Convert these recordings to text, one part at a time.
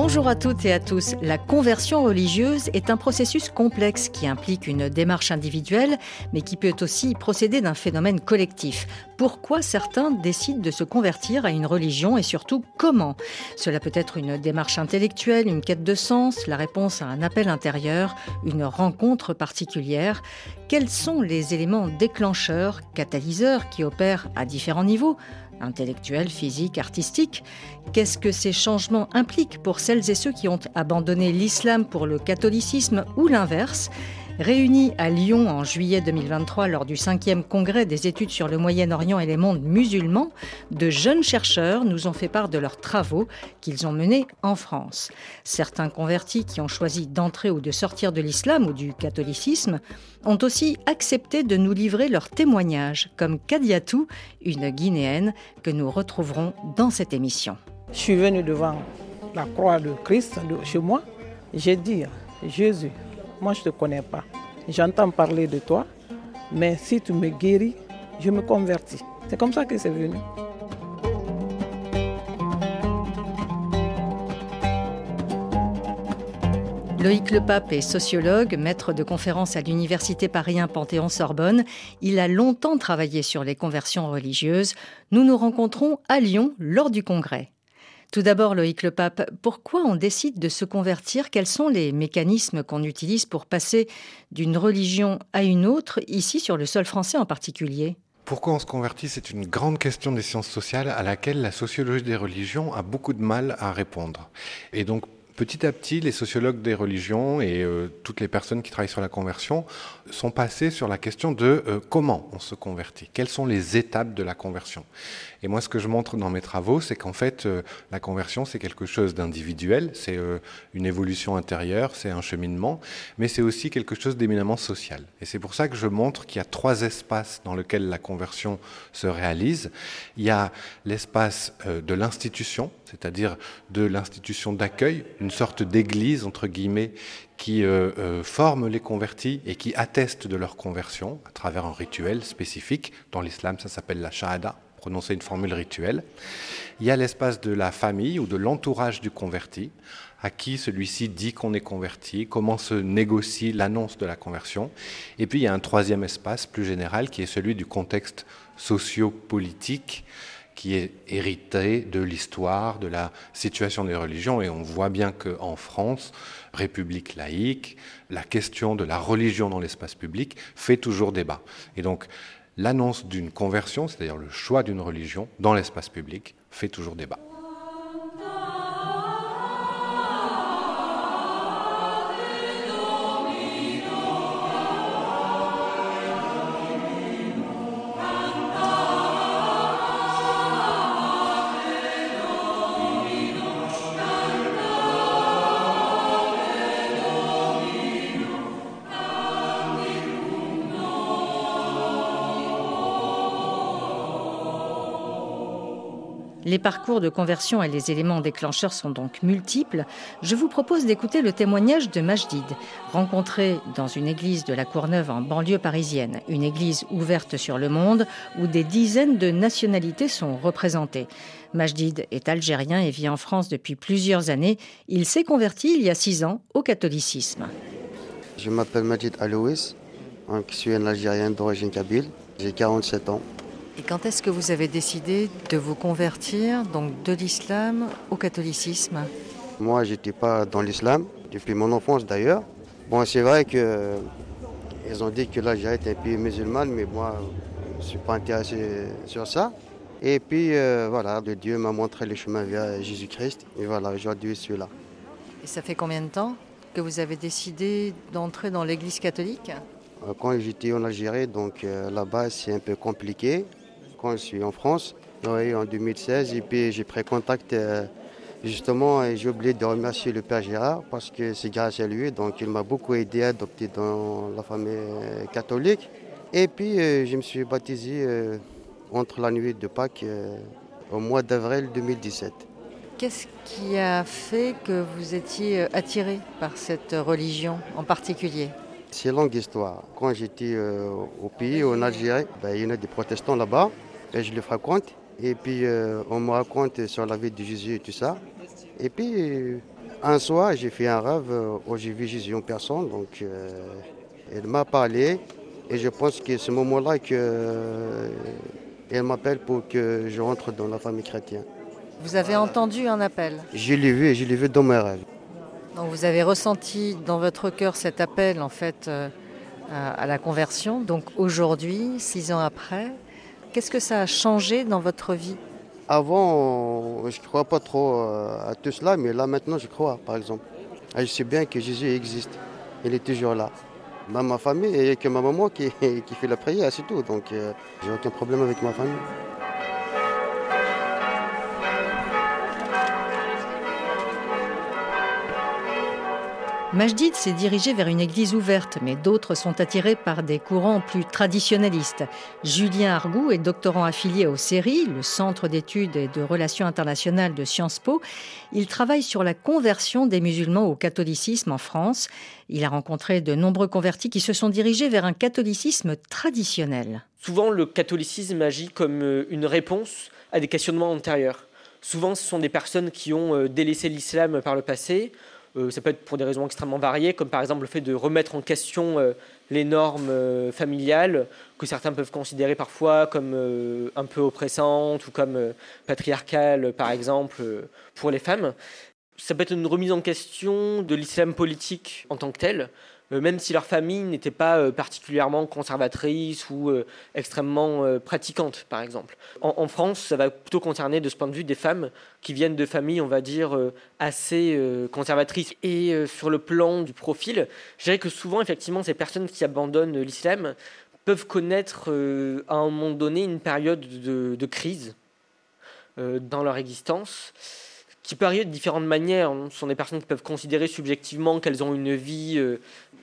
Bonjour à toutes et à tous. La conversion religieuse est un processus complexe qui implique une démarche individuelle, mais qui peut aussi procéder d'un phénomène collectif. Pourquoi certains décident de se convertir à une religion et surtout comment? Cela peut être une démarche intellectuelle, une quête de sens, la réponse à un appel intérieur, une rencontre particulière. Quels sont les éléments déclencheurs, catalyseurs qui opèrent à différents niveaux? Intellectuelle, physique, artistique. Qu'est-ce que ces changements impliquent pour celles et ceux qui ont abandonné l'islam pour le catholicisme ou l'inverse? Réunis à Lyon en juillet 2023 lors du 5e congrès des études sur le Moyen-Orient et les mondes musulmans, de jeunes chercheurs nous ont fait part de leurs travaux qu'ils ont menés en France. Certains convertis qui ont choisi d'entrer ou de sortir de l'islam ou du catholicisme ont aussi accepté de nous livrer leurs témoignages, comme Kadiatou, une Guinéenne que nous retrouverons dans cette émission. Je suis venue devant la croix de Christ chez moi. J'ai dit, Jésus, moi je ne te connais pas. J'entends parler de toi, mais si tu me guéris, je me convertis. C'est comme ça que c'est venu. Loïc Lepape est sociologue, maître de conférences à l'Université Paris Panthéon-Sorbonne. Il a longtemps travaillé sur les conversions religieuses. Nous nous rencontrons à Lyon lors du congrès. Tout d'abord, Loïc Le Pape, pourquoi on décide de se convertir? Quels sont les mécanismes qu'on utilise pour passer d'une religion à une autre, ici sur le sol français en particulier? Pourquoi on se convertit? C'est une grande question des sciences sociales à laquelle la sociologie des religions a beaucoup de mal à répondre. Et donc petit à petit, les sociologues des religions et euh, toutes les personnes qui travaillent sur la conversion sont passés sur la question de euh, comment on se convertit, quelles sont les étapes de la conversion? Et moi, ce que je montre dans mes travaux, c'est qu'en fait, euh, la conversion, c'est quelque chose d'individuel, c'est une évolution intérieure, c'est un cheminement, mais c'est aussi quelque chose d'éminemment social. Et c'est pour ça que je montre qu'il y a trois espaces dans lesquels la conversion se réalise. Il y a l'espace de l'institution, c'est-à-dire de l'institution d'accueil, une sorte d'église, entre guillemets, qui euh, euh, forme les convertis et qui atteste de leur conversion à travers un rituel spécifique. Dans l'islam, ça s'appelle la shahada, prononcer une formule rituelle. Il y a l'espace de la famille ou de l'entourage du converti, à qui celui-ci dit qu'on est converti, comment se négocie l'annonce de la conversion. Et puis il y a un troisième espace plus général qui est celui du contexte socio-politique qui est hérité de l'histoire, de la situation des religions. Et on voit bien qu'en France, République laïque, la question de la religion dans l'espace public fait toujours débat. Et donc, l'annonce d'une conversion, c'est-à-dire le choix d'une religion dans l'espace public, fait toujours débat. Parcours de conversion et les éléments déclencheurs sont donc multiples. Je vous propose d'écouter le témoignage de Majdid, rencontré dans une église de la Courneuve en banlieue parisienne, une église ouverte sur le monde où des dizaines de nationalités sont représentées. Majdid est algérien et vit en France depuis plusieurs années. Il s'est converti il y a six ans au catholicisme. Je m'appelle Majid Alouis, je suis un Algérien d'origine kabyle. J'ai 47 ans. Et quand est-ce que vous avez décidé de vous convertir donc de l'islam au catholicisme? Moi, j'étais pas dans l'islam depuis mon enfance d'ailleurs. Bon, c'est vrai que ils ont dit que l'Algérie était un pays musulman, mais moi, je ne suis pas intéressé sur ça. Et puis euh, voilà, Dieu m'a montré le chemin vers Jésus-Christ. Et voilà, aujourd'hui, je suis là. Et ça fait combien de temps que vous avez décidé d'entrer dans l'église catholique? Euh, Quand j'étais en Algérie, donc euh, là-bas, c'est un peu compliqué quand je suis en France, en 2016. Et puis j'ai pris contact euh, justement et j'ai oublié de remercier le Père Gérard parce que c'est grâce à lui. Donc il m'a beaucoup aidé à adopter dans la famille euh, catholique. Et puis euh, je me suis baptisé entre la nuit de Pâques au mois d'avril 2017. Qu'est-ce qui a fait que vous étiez attiré par cette religion en particulier? C'est longue histoire. Quand j'étais euh, au pays, en Algérie, ben, il y en a des protestants là-bas, et je les fréquente. Et puis euh, on me raconte sur la vie de Jésus et tout ça. Et puis un soir, j'ai fait un rêve où j'ai vu Jésus en personne. Donc elle m'a parlé et je pense que c'est ce moment-là qu'elle m'appelle pour que je rentre dans la famille chrétienne. Vous avez entendu un appel? Je l'ai vu et je l'ai vu dans mes rêves. Donc vous avez ressenti dans votre cœur cet appel en fait euh, à la conversion. Donc aujourd'hui, six ans après, qu'est-ce que ça a changé dans votre vie Avant, je ne crois pas trop euh, à tout cela, mais là maintenant je crois par exemple. je sais bien que Jésus existe. Il est toujours là. ma famille et que ma maman qui, qui fait la prière, c'est tout. Donc euh, j'ai aucun problème avec ma famille. Majdid s'est dirigé vers une église ouverte, mais d'autres sont attirés par des courants plus traditionnalistes. Julien Argou est doctorant affilié au CERI, le Centre d'études et de relations internationales de Sciences Po. Il travaille sur la conversion des musulmans au catholicisme en France. Il a rencontré de nombreux convertis qui se sont dirigés vers un catholicisme traditionnel. Souvent, le catholicisme agit comme euh, une réponse à des questionnements antérieurs. Souvent, ce sont des personnes qui ont euh, délaissé l'islam par le passé, ça peut être pour des raisons extrêmement variées, comme par exemple le fait de remettre en question euh, les normes euh, familiales, que certains peuvent considérer parfois comme un peu oppressantes ou comme patriarcales, par exemple, pour les femmes. Ça peut être une remise en question de l'islam politique en tant que tel, euh, même si leur famille n'était pas euh, particulièrement conservatrice ou euh, extrêmement pratiquante, par exemple. En, France, ça va plutôt concerner de ce point de vue des femmes qui viennent de familles, on va dire, assez conservatrices. Et sur le plan du profil, je dirais que souvent, effectivement, ces personnes qui abandonnent l'islam peuvent connaître à un moment donné une période de, de crise dans leur existence qui peut arriver de différentes manières. Ce sont des personnes qui peuvent considérer subjectivement qu'elles ont une vie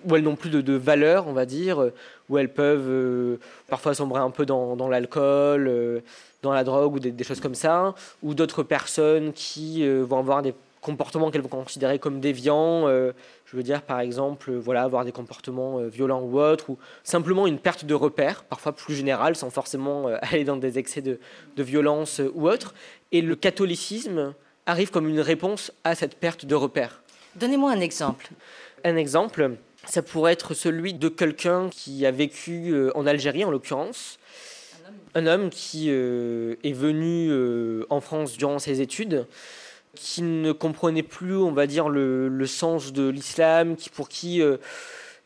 où elles n'ont plus de, de, valeur, on va dire, où elles peuvent euh, parfois sombrer un peu dans, l'alcool, euh, dans la drogue ou des, choses comme ça, ou d'autres personnes qui euh, vont avoir des comportements qu'elles vont considérer comme déviants. je veux dire, par exemple, voilà, avoir des comportements violents ou autres, ou simplement une perte de repère, parfois plus générale, sans forcément aller dans des excès de, de violence ou autre. Et le catholicisme arrive comme une réponse à cette perte de repère. Donnez-moi un exemple. Un exemple, ça pourrait être celui de quelqu'un qui a vécu euh, en Algérie, en l'occurrence. Un homme qui euh, est venu euh, en France durant ses études, qui ne comprenait plus, on va dire, le, sens de l'islam, qui pour qui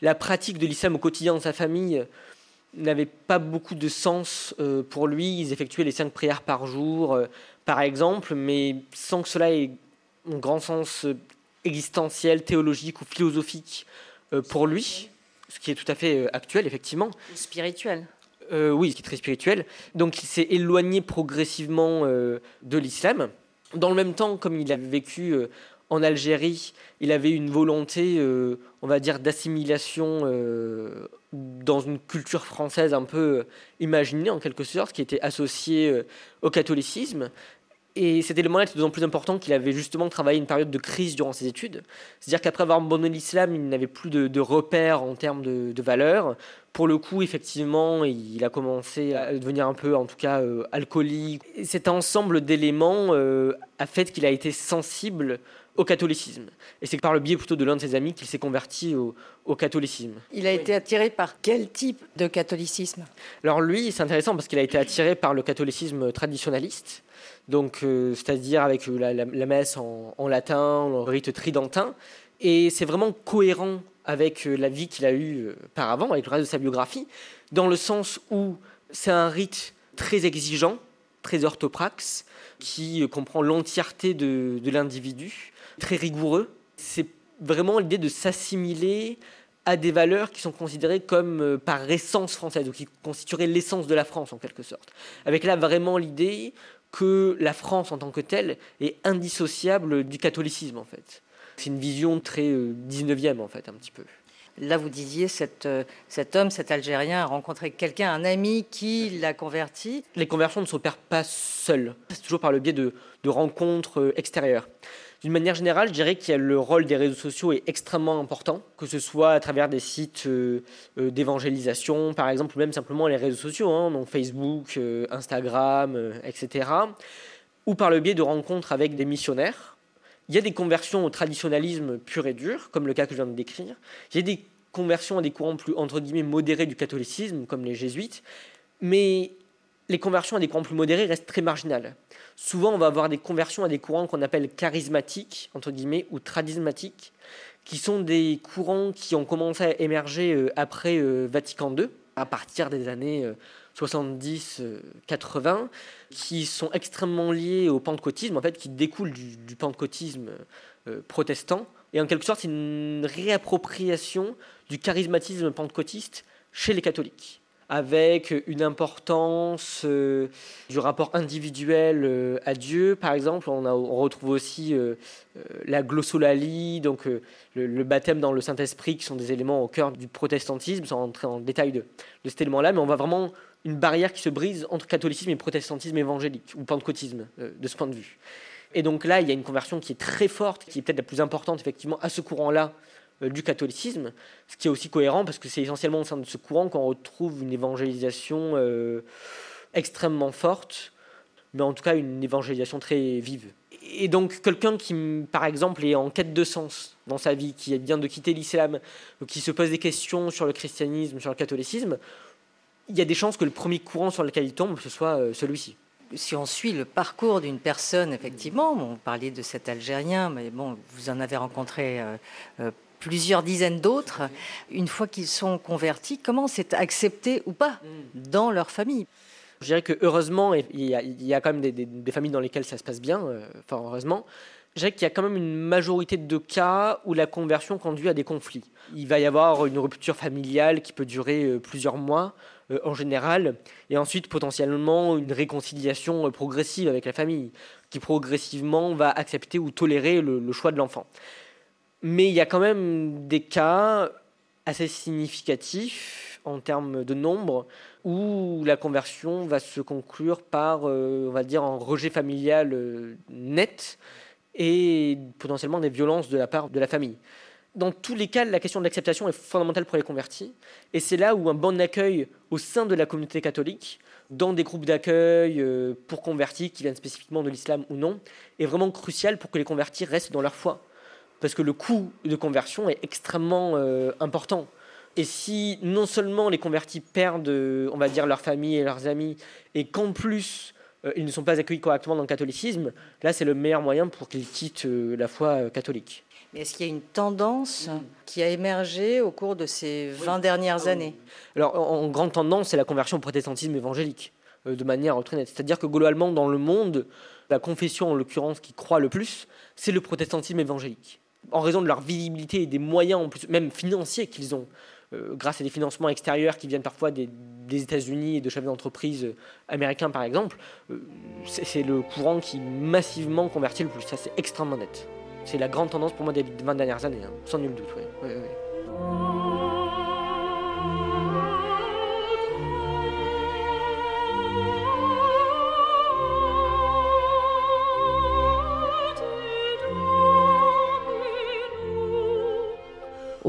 la pratique de l'islam au quotidien dans sa famille n'avait pas beaucoup de sens pour lui. Ils effectuaient les cinq prières par jour, par exemple, mais sans que cela ait un grand sens existentiel, théologique ou philosophique euh, pour lui, ce qui est tout à fait euh, actuel, effectivement. Spirituel. Euh, oui, ce qui est très spirituel. Donc il s'est éloigné progressivement de l'islam. Dans le même temps, comme il avait vécu en Algérie, il avait une volonté, on va dire, d'assimilation dans une culture française un peu imaginée en quelque sorte, qui était associée au catholicisme. Et cet élément-là était d'autant plus important qu'il avait justement travaillé une période de crise durant ses études. C'est-à-dire qu'après avoir abandonné l'islam, il n'avait plus de, repères en termes de, valeurs. Pour le coup, effectivement, il a commencé à devenir un peu, en tout cas, euh, alcoolique. Et cet ensemble d'éléments euh, a fait qu'il a été sensible au catholicisme. Et c'est par le biais plutôt de l'un de ses amis qu'il s'est converti au, au, catholicisme. Il a été attiré par quel type de catholicisme? Alors lui, c'est intéressant parce qu'il a été attiré par le catholicisme traditionnaliste donc euh, c'est-à-dire avec euh, la, messe en, latin, le rite tridentin. Et c'est vraiment cohérent avec euh, la vie qu'il a eue par avant, avec le reste de sa biographie, dans le sens où c'est un rite très exigeant, très orthopraxe, qui comprend l'entièreté de, l'individu, très rigoureux. C'est vraiment l'idée de s'assimiler à des valeurs qui sont considérées comme par essence française, ou qui constitueraient l'essence de la France en quelque sorte. Avec là vraiment l'idée que la France en tant que telle est indissociable du catholicisme en fait. C'est une vision très 19e euh, en fait un petit peu. Là, vous disiez, cet, euh, cet homme, cet Algérien, a rencontré quelqu'un, un ami qui l'a converti. Les conversions ne s'opèrent pas seules. C'est toujours par le biais de, rencontres euh, extérieures. D'une manière générale, je dirais a le rôle des réseaux sociaux est extrêmement important, que ce soit à travers des sites euh, d'évangélisation, par exemple, ou même simplement les réseaux sociaux, hein, donc Facebook, Instagram, etc., ou par le biais de rencontres avec des missionnaires. Il y a des conversions au traditionnalisme pur et dur, comme le cas que je viens de décrire. Il y a des conversions à des courants plus entre guillemets modérés du catholicisme, comme les jésuites, mais les conversions à des courants plus modérés restent très marginales. Souvent, on va avoir des conversions à des courants qu'on appelle charismatiques, entre guillemets, ou tradismatiques, qui sont des courants qui ont commencé à émerger euh, après euh, Vatican II, à partir des années 70-80, euh, qui sont extrêmement liés au pentecôtisme, en fait, qui découlent du, du pentecôtisme protestant, et en quelque sorte, c'est une réappropriation du charismatisme pentecôtiste chez les catholiques avec une importance euh, du rapport individuel euh, à Dieu. Par exemple, on, retrouve aussi euh, la glossolalie, donc le, baptême dans le Saint-Esprit, qui sont des éléments au cœur du protestantisme, sans entrer en détail de, de cet élément-là, mais on voit vraiment une barrière qui se brise entre catholicisme et protestantisme évangélique, ou pentecôtisme, de ce point de vue. Et donc là, il y a une conversion qui est très forte, qui est peut-être la plus importante, effectivement, à ce courant-là euh, du catholicisme, ce qui est aussi cohérent parce que c'est essentiellement au sein de ce courant qu'on retrouve une évangélisation euh, extrêmement forte, mais en tout cas une évangélisation très vive. Et donc quelqu'un qui, par exemple, est en quête de sens dans sa vie, qui vient de quitter l'islam, qui se pose des questions sur le christianisme, sur le catholicisme, il y a des chances que le premier courant sur lequel il tombe, ce soit euh, celui-ci si on suit le parcours d'une personne, effectivement, on parlait de cet Algérien, mais bon, vous en avez rencontré plusieurs dizaines d'autres, une fois qu'ils sont convertis, comment c'est accepté ou pas dans leur famille? Je dirais que heureusement, il y, a, quand même des, familles dans lesquelles ça se passe bien, euh, enfin heureusement. Je dirais qu'il y a quand même une majorité de cas où la conversion conduit à des conflits. Il va y avoir une rupture familiale qui peut durer euh, plusieurs mois euh, en général, et ensuite potentiellement une réconciliation progressive avec la famille, qui progressivement va accepter ou tolérer le choix de l'enfant. Mais il y a quand même des cas assez significatifs en termes de nombre où la conversion va se conclure par, euh, on va dire, un rejet familial euh, net et potentiellement des violences de la part de la famille. Dans tous les cas, la question de l'acceptation est fondamentale pour les convertis. Et c'est là où un bon accueil au sein de la communauté catholique, dans des groupes d'accueil euh, pour convertis qui viennent spécifiquement de l'islam ou non, est vraiment crucial pour que les convertis restent dans leur foi parce que le coût de conversion est extrêmement euh, important. Et si non seulement les convertis perdent, euh, on va dire, leur famille et leurs amis, et qu'en plus ils ne sont pas accueillis correctement dans le catholicisme, là c'est le meilleur moyen pour qu'ils quittent la foi catholique. Mais est-ce qu'il y a une tendance qui a émergé au cours de ces 20 dernières ah années? Alors, en, grande tendance, c'est la conversion au protestantisme évangélique, de manière très nette. C'est-à-dire que globalement, dans le monde, la confession, en l'occurrence, qui croit le plus, c'est le protestantisme évangélique en raison de leur visibilité et des moyens, en plus, même financiers qu'ils ont, euh, grâce à des financements extérieurs qui viennent parfois des, États-Unis et de chefs d'entreprise américains, par exemple, euh, c'est le courant qui massivement convertit le plus. Ça, c'est extrêmement net. C'est la grande tendance pour moi des 20 dernières années, hein, sans nul doute.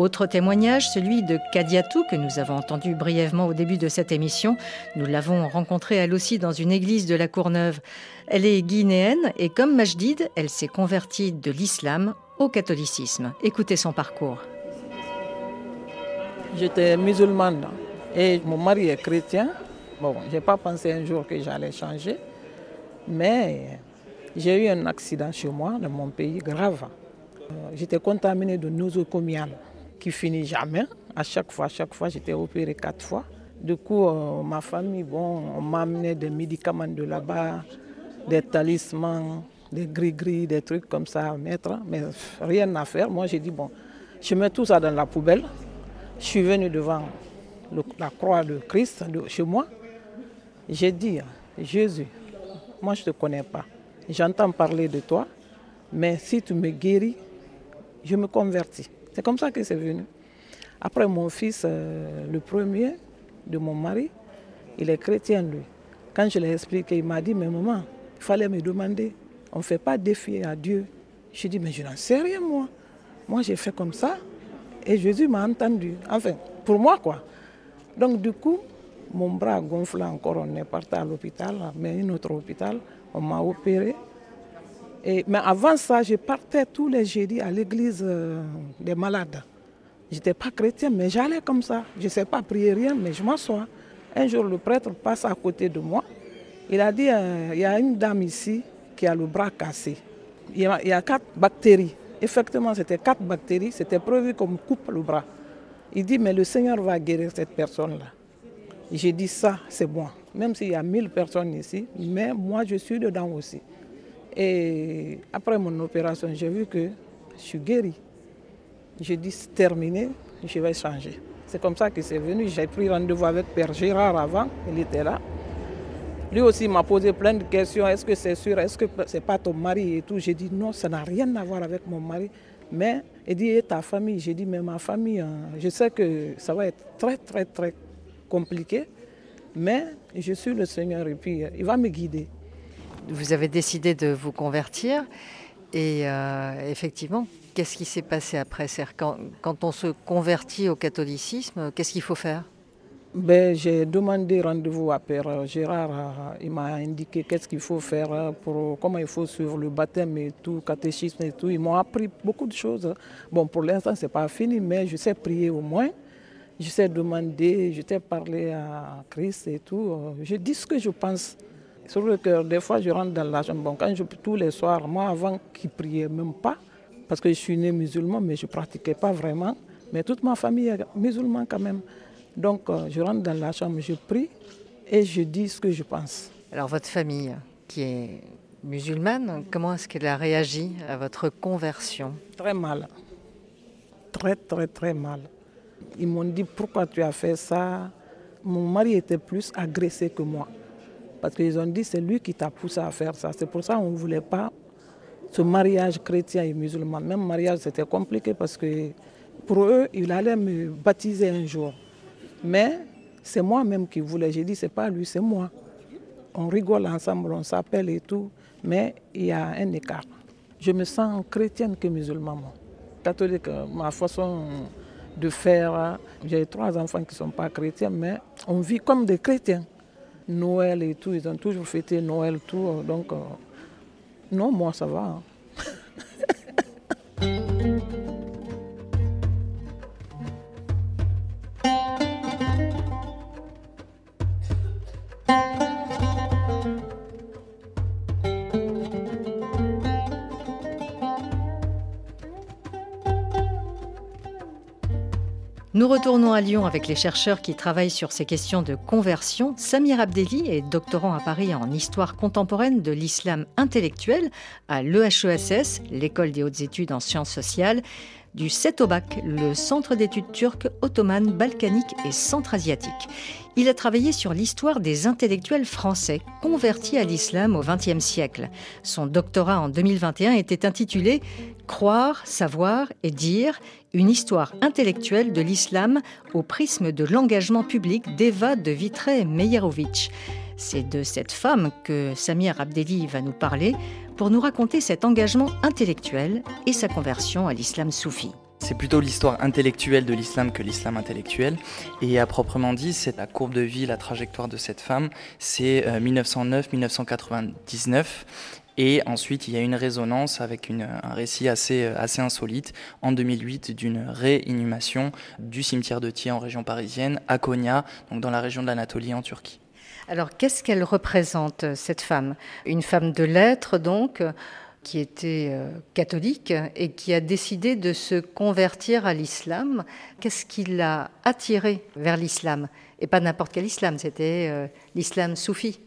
Autre témoignage, celui de Kadiatou, que nous avons entendu brièvement au début de cette émission. Nous l'avons rencontrée elle aussi dans une église de la Courneuve. Elle est guinéenne et comme Majdid, elle s'est convertie de l'islam au catholicisme. Écoutez son parcours. J'étais musulmane et mon mari est chrétien. Bon, je n'ai pas pensé un jour que j'allais changer, mais j'ai eu un accident chez moi, dans mon pays, grave. Euh, j'étais contaminée de nosocomial qui finit jamais. À chaque fois, à chaque fois, j'étais opéré quatre fois. Du coup, euh, ma famille, bon, on m'a amené des médicaments de là-bas, des talismans, des gris-gris, des trucs comme ça à mettre, mais rien à faire. Moi, j'ai dit, bon, je mets tout ça dans la poubelle. Je suis venu devant la croix de Christ chez moi. J'ai dit, Jésus, moi je ne te connais pas. J'entends parler de toi, mais si tu me guéris, je me convertis. C'est comme ça que c'est venu. Après, mon fils, euh, le premier de mon mari, il est chrétien, lui. Quand je l'ai expliqué, il m'a dit, mais maman, il fallait me demander. On ne fait pas défier à Dieu Je dis, mais je n'en sais rien, moi. Moi, j'ai fait comme ça et Jésus m'a entendu. Enfin, pour moi, quoi. Donc, du coup, mon bras gonflé encore. On est parti à l'hôpital, mais un autre hôpital. On m'a opéré. Mais avant ça, je partais tous les jeudis à l'église euh, des malades. Je n'étais pas chrétien, mais j'allais comme ça. Je ne sais pas prier rien, mais je m'assois. Un jour, le prêtre passe à côté de moi. Il a dit, euh, il y a une dame ici qui a le bras cassé. Il y a, quatre bactéries. Effectivement, c'était quatre bactéries. C'était prévu qu'on me coupe le bras. Il dit, mais le Seigneur va guérir cette personne-là. J'ai dit ça, c'est bon. Même s'il y a mille personnes ici, mais moi, je suis dedans aussi. Et après mon opération, j'ai vu que je suis guéri. J'ai dit, c'est terminé, je vais changer. C'est comme ça que c'est venu. J'ai pris rendez-vous avec Père Gérard avant, il était là. Lui aussi m'a posé plein de questions. Est-ce que c'est sûr? Est-ce que c'est pas ton mari et tout? J'ai dit non, ça n'a rien à voir avec mon mari. Mais il dit et ta famille? J'ai dit mais ma famille, hein, je sais que ça va être très très très compliqué, mais je suis le Seigneur et puis il va me guider. Vous avez décidé de vous convertir et euh, effectivement, qu'est-ce qui s'est passé après? Quand, quand on se convertit au catholicisme, qu'est-ce qu'il faut faire? Ben, J'ai demandé rendez-vous à Père Gérard. Il m'a indiqué qu'est-ce qu'il faut faire, pour, comment il faut suivre le baptême et tout, catéchisme et tout. Ils m'ont appris beaucoup de choses. Bon, pour l'instant, ce n'est pas fini, mais je sais prier au moins. Je sais demander, je sais parler à Christ et tout. Je dis ce que je pense. Sur le cœur, des fois, je rentre dans la chambre. Bon, quand je, tous les soirs, moi, avant qu'il ne priait même pas, parce que je suis né musulman, mais je ne pratiquais pas vraiment. Mais toute ma famille est musulmane quand même. Donc, euh, je rentre dans la chambre, je prie et je dis ce que je pense. Alors, votre famille, qui est musulmane, comment est-ce qu'elle a réagi à votre conversion? Très mal. Très, très, très mal. Ils m'ont dit pourquoi tu as fait ça? Mon mari était plus agressé que moi. Parce qu'ils ont dit c'est lui qui t'a poussé à faire ça. C'est pour ça qu'on ne voulait pas ce mariage chrétien et musulman. Même mariage, c'était compliqué parce que pour eux, il allait me baptiser un jour. Mais c'est moi-même qui voulais. J'ai dit, c'est pas lui, c'est moi. On rigole ensemble, on s'appelle et tout, mais il y a un écart. Je me sens chrétienne que musulmane. Catholique, ma façon de faire, j'ai trois enfants qui ne sont pas chrétiens, mais on vit comme des chrétiens. Noël et tout, ils ont toujours fêté Noël, tout. Donc, euh, non, moi, ça va. Nous retournons à Lyon avec les chercheurs qui travaillent sur ces questions de conversion. Samir Abdelli est doctorant à Paris en histoire contemporaine de l'islam intellectuel à l'EHESS, l'école des hautes études en sciences sociales, du CETOBAC, le centre d'études turques, ottomanes, balkaniques et centra-asiatiques. Il a travaillé sur l'histoire des intellectuels français convertis à l'islam au XXe siècle. Son doctorat en 2021 était intitulé Croire, savoir et dire une histoire intellectuelle de l'islam au prisme de l'engagement public d'Eva de Vitré-Meyerovitch. C'est de cette femme que Samir Abdelli va nous parler pour nous raconter cet engagement intellectuel et sa conversion à l'islam soufi. C'est plutôt l'histoire intellectuelle de l'islam que l'islam intellectuel. Et à proprement dit, c'est la courbe de vie, la trajectoire de cette femme. C'est 1909-1999. Euh, et ensuite, il y a une résonance avec un récit assez, assez insolite en 2008 d'une réinhumation du cimetière de Thiers en région parisienne, à Konya, donc dans la région de l'Anatolie en Turquie. Alors, qu'est-ce qu'elle représente, cette femme? Une femme de lettres, donc qui était euh, catholique et qui a décidé de se convertir à l'islam. Qu'est-ce qui l'a attiré vers l'islam? Et pas n'importe quel islam, c'était euh, l'islam soufi.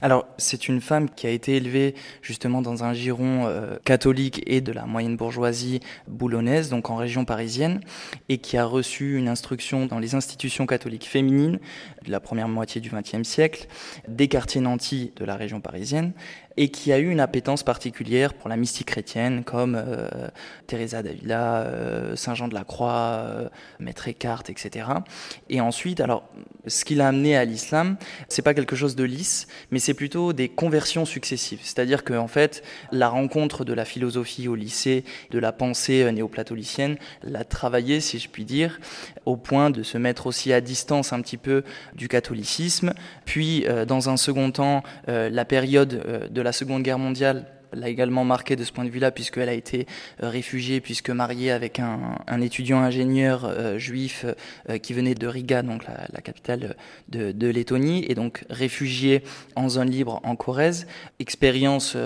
Alors, c'est une femme qui a été élevée justement dans un giron euh, catholique et de la moyenne bourgeoisie boulonnaise, donc en région parisienne, et qui a reçu une instruction dans les institutions catholiques féminines de la première moitié du XXe siècle, des quartiers nantis de la région parisienne, et qui a eu une appétence particulière pour la mystique chrétienne, comme euh, Teresa d'Avila, euh, Saint Jean de la Croix, Maître Eckhart, etc. Et ensuite, alors, ce qui l'a amené à l'islam, c'est pas quelque chose de lisse, mais c'est plutôt des conversions successives. C'est-à-dire qu'en en fait, la rencontre de la philosophie au lycée, de la pensée euh, néoplatolicienne, l'a travaillé, si je puis dire, au point de se mettre aussi à distance un petit peu du catholicisme. Puis, euh, dans un second temps, euh, la période de la Seconde Guerre mondiale l'a également marqué de ce point de vue-là, puisqu'elle a été euh, réfugiée, puisque mariée avec un, étudiant ingénieur euh, juif euh, qui venait de Riga, donc la, capitale de, de, Lettonie, et donc réfugiée en zone libre en Corrèze. Expérience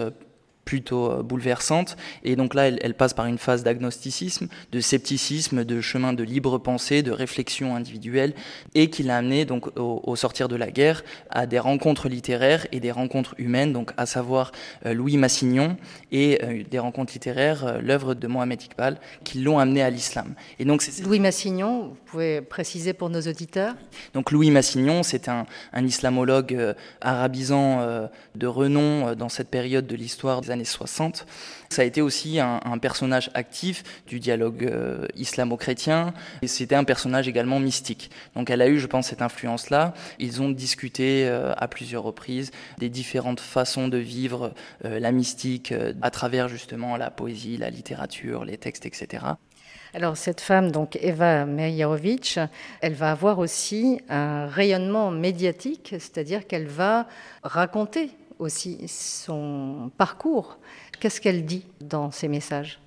plutôt euh, bouleversante. Et donc là, elle, passe par une phase d'agnosticisme, de scepticisme, de chemin de libre pensée, de réflexion individuelle, et qui l'a amené donc au, sortir de la guerre à des rencontres littéraires et des rencontres humaines, donc à savoir euh, Louis Massignon et euh, des rencontres littéraires, l'œuvre de Mohamed Iqbal, qui l'ont amené à l'islam. Et donc Louis Massignon, vous pouvez préciser pour nos auditeurs? Donc Louis Massignon, c'est un, un, islamologue arabisant de renom dans cette période de l'histoire des années 60. Ça a été aussi un, personnage actif du dialogue euh, islamo-chrétien et c'était un personnage également mystique. Donc elle a eu, je pense, cette influence-là. Ils ont discuté euh, à plusieurs reprises des différentes façons de vivre euh, la mystique à travers justement la poésie, la littérature, les textes, etc. Alors cette femme, donc Eva Mejerovic, elle va avoir aussi un rayonnement médiatique, c'est-à-dire qu'elle va raconter aussi son parcours. Qu'est-ce qu'elle dit dans ses messages?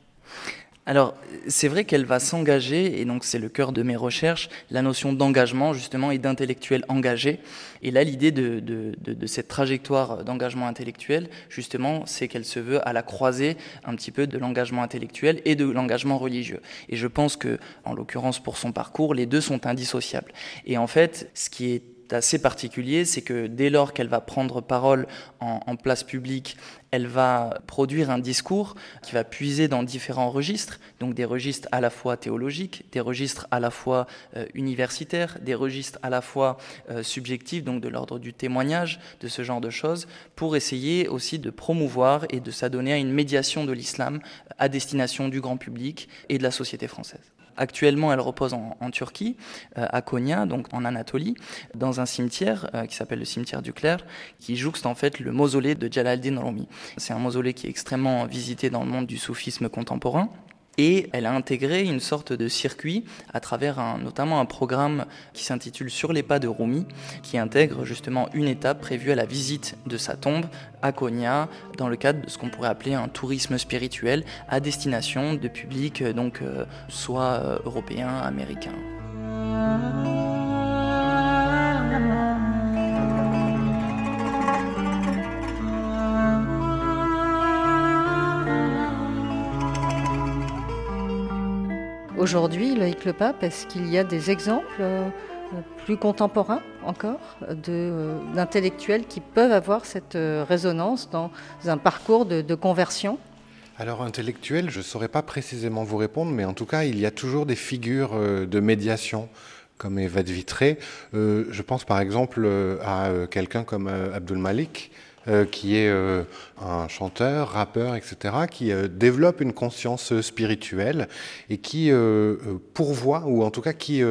Alors, c'est vrai qu'elle va s'engager, et donc c'est le cœur de mes recherches, la notion d'engagement, justement, et d'intellectuel engagé. Et là, l'idée de, cette trajectoire d'engagement intellectuel, justement, c'est qu'elle se veut à la croisée un petit peu de l'engagement intellectuel et de l'engagement religieux. Et je pense que, en l'occurrence, pour son parcours, les deux sont indissociables. Et en fait, ce qui est assez particulier, c'est que dès lors qu'elle va prendre parole en, place publique, elle va produire un discours qui va puiser dans différents registres, donc des registres à la fois théologiques, des registres à la fois euh, universitaires, des registres à la fois euh, subjectifs, donc de l'ordre du témoignage, de ce genre de choses, pour essayer aussi de promouvoir et de s'adonner à une médiation de l'islam à destination du grand public et de la société française. Actuellement, elle repose en, Turquie, euh, à Konya, donc en Anatolie, dans un cimetière euh, qui s'appelle le cimetière du Clair, qui jouxte en fait le mausolée de Jalal-Din Rumi. C'est un mausolée qui est extrêmement visité dans le monde du soufisme contemporain. Et elle a intégré une sorte de circuit à travers notamment un programme qui s'intitule Sur les pas de Rumi, qui intègre justement une étape prévue à la visite de sa tombe à Konya, dans le cadre de ce qu'on pourrait appeler un tourisme spirituel à destination de publics euh, donc euh, soit euh, européens, américains. Aujourd'hui, Loïc Le Pape, est-ce qu'il y a des exemples euh, plus contemporains encore euh, d'intellectuels qui peuvent avoir cette euh, résonance dans un parcours de, conversion? Alors intellectuel, je ne saurais pas précisément vous répondre, mais en tout cas, il y a toujours des figures de médiation comme Eva de Vitré. je pense par exemple à quelqu'un comme Abdul Malik, euh, qui est euh, un chanteur, rappeur, etc., qui euh, développe une conscience spirituelle et qui pourvoit, ou en tout cas qui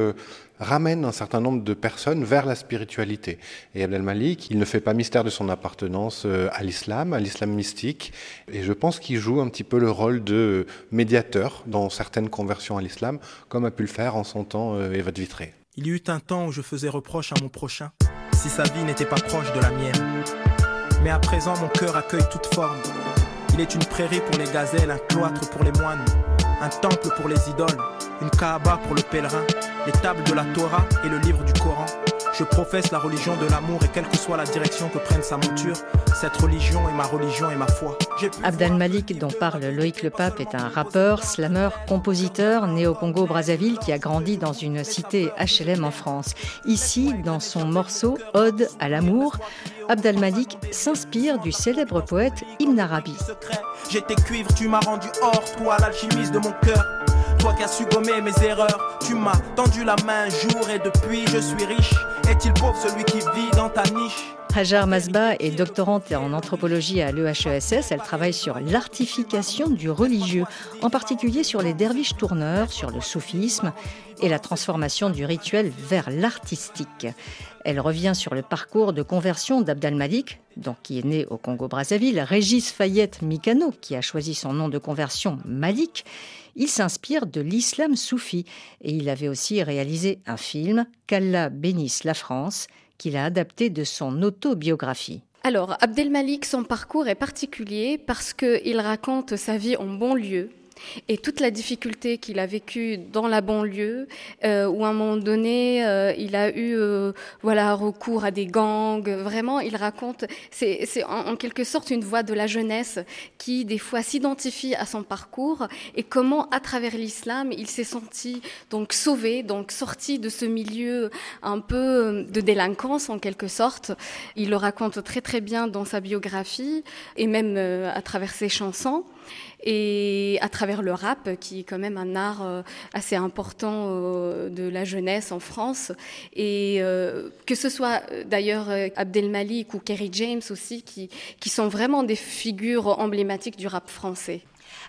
ramène un certain nombre de personnes vers la spiritualité. Et Abdel Malik, il ne fait pas mystère de son appartenance à l'islam, à l'islam mystique, et je pense qu'il joue un petit peu le rôle de médiateur dans certaines conversions à l'islam, comme a pu le faire en son temps Eva de Vitré. Il y eut un temps où je faisais reproche à mon prochain, si sa vie n'était pas proche de la mienne. Mais à présent, mon cœur accueille toute forme. Il est une prairie pour les gazelles, un cloître pour les moines, un temple pour les idoles, une kaaba pour le pèlerin, les tables de la Torah et le livre du Coran. Je professe la religion de l'amour et quelle que soit la direction que prenne sa monture, cette religion est ma religion et ma foi. Abdel Malik, dont parle Loïc Le Pape, est un rappeur, slammer, compositeur né au Congo-Brazzaville qui a grandi dans une cité HLM en France. Ici, dans son morceau Ode à l'amour, Abdel Malik s'inspire du célèbre poète Ibn Arabi. J'étais cuivre, tu m'as rendu or, toi l'alchimiste de mon cœur. Toi qui as su gommer mes erreurs, tu m'as tendu la main jour et depuis je suis riche. Est-il pauvre celui qui vit dans niche Hajar Masba est doctorante en anthropologie à l'EHESS. Elle travaille sur l'artification du religieux, en particulier sur les derviches tourneurs, sur le soufisme et la transformation du rituel vers l'artistique. Elle revient sur le parcours de conversion d'Abdel Malik, donc qui est né au Congo-Brazzaville, Régis Fayette Mikano, qui a choisi son nom de conversion Malik. Il s'inspire de l'islam soufi et il avait aussi réalisé un film, Qu'Allah bénisse la France, qu'il a adapté de son autobiographie. Alors, Abdelmalik, son parcours est particulier parce qu'il raconte sa vie en banlieue, et toute la difficulté qu'il a vécue dans la banlieue, euh, où à un moment donné, euh, il a eu euh, voilà recours à des gangs. Vraiment, il raconte, c'est en, en, quelque sorte une voix de la jeunesse qui des fois s'identifie à son parcours et comment, à travers l'islam, il s'est senti donc sauvé, donc sorti de ce milieu un peu de délinquance en quelque sorte. Il le raconte très très bien dans sa biographie et même à travers ses chansons et à travers le rap, qui est quand même un art euh, assez important euh, de la jeunesse en France. Et euh, que ce soit d'ailleurs Abdel Malik ou Kerry James aussi, qui, qui sont vraiment des figures emblématiques du rap français.